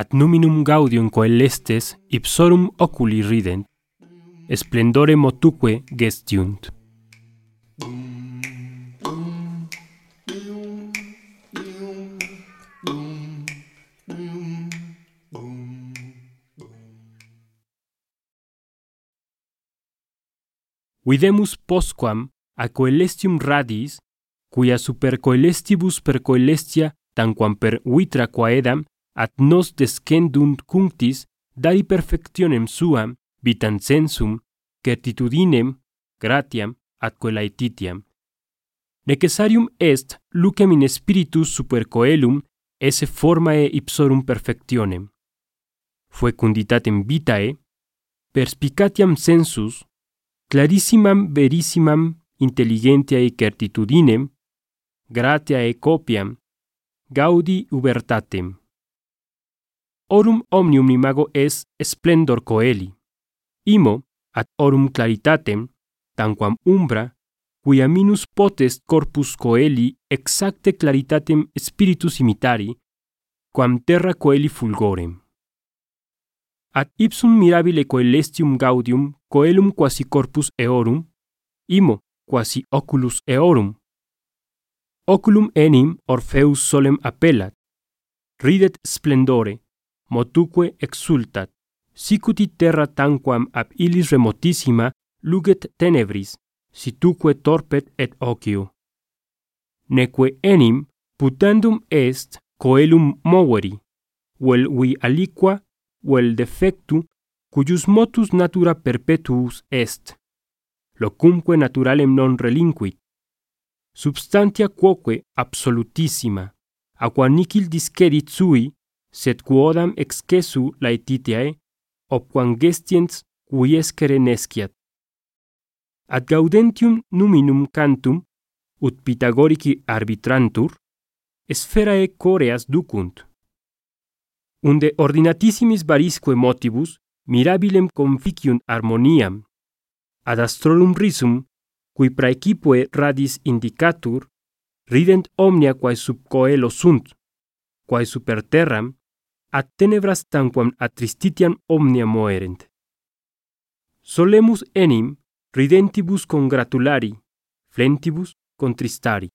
ad numinum gaudium coelestes ipsorum oculi rident, splendore motuque gestiunt. videmus postquam a coelestium radis, cuia super coelestibus per coelestia tanquam per vitra quaedam at nos descendunt cunctis dari perfectionem suam vitam sensum certitudinem gratiam ad coelaetitiam. Necessarium est lucem in spiritus super coelum esse formae ipsorum perfectionem. Fecunditatem vitae, perspicatiam sensus, clarissimam verissimam intelligentiae certitudinem, gratiae copiam, gaudi ubertatem. Orum omnium imago est splendor coeli. Imo ad orum claritatem, tanquam umbra, quia minus potest corpus coeli exacte claritatem spiritus imitari, quam terra coeli fulgorem ad ipsum mirabile coelestium gaudium coelum quasi corpus eorum imo quasi oculus eorum. Oculum enim orpheus solem appellat ridet splendore motuque exultat. Sicuti terra tanquam ab illis remotissima luget tenebris situque torpet et ocio. Neque enim putandum est coelum moveri vel vi aliqua vel defectu cuius motus natura perpetuus est locumque naturalem non relinquit substantia quoque absolutissima aqua qua nihil discedit sui sed quodam excessu laetitiae opquam gestiens quiescere nesciat. Ad gaudentium numinum cantum ut pythagorici arbitrantur sferae coreas ducunt unde ordinatissimis varisque motibus mirabilem conficium harmoniam, ad astrorum risum, cui praecipoe radis indicatur, rident omnia quae sub coelo sunt, quae super terram, ad tenebras tanquam atristitiam omnia moerent. Solemus enim ridentibus congratulari, flentibus contristari.